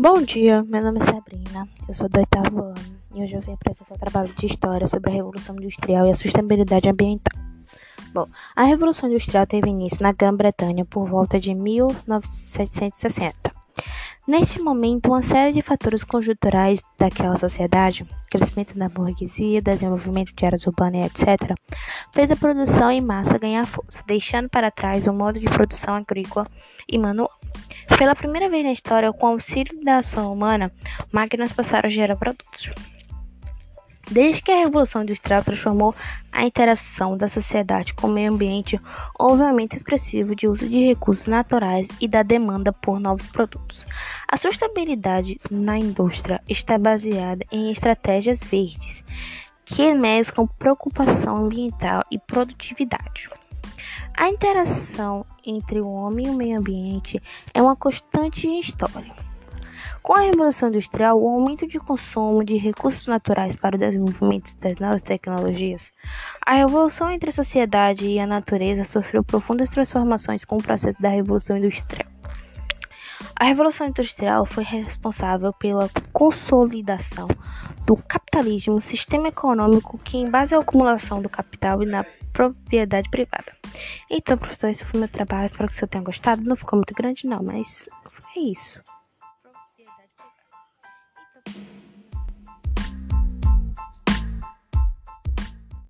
Bom dia, meu nome é Sabrina, eu sou do oitavo ano e hoje eu vim apresentar um trabalho de história sobre a Revolução Industrial e a sustentabilidade ambiental. Bom, a Revolução Industrial teve início na Grã-Bretanha por volta de 1760. Neste momento, uma série de fatores conjunturais daquela sociedade, crescimento da burguesia, desenvolvimento de áreas urbanas, etc., fez a produção em massa ganhar força, deixando para trás o modo de produção agrícola e manual. Pela primeira vez na história, com o auxílio da ação humana, máquinas passaram a gerar produtos. Desde que a Revolução Industrial transformou a interação da sociedade com o meio ambiente, houve um aumento expressivo de uso de recursos naturais e da demanda por novos produtos. A sustentabilidade na indústria está baseada em estratégias verdes, que mesclam preocupação ambiental e produtividade. A interação entre o homem e o meio ambiente é uma constante história. Com a Revolução Industrial, o aumento de consumo de recursos naturais para o desenvolvimento das novas tecnologias, a revolução entre a sociedade e a natureza sofreu profundas transformações com o processo da Revolução Industrial. A Revolução Industrial foi responsável pela consolidação do capitalismo, sistema econômico que, em base à acumulação do capital e na propriedade privada. Então, professor, esse foi meu trabalho. Espero que você tenha gostado. Não ficou muito grande, não, mas é isso. Então,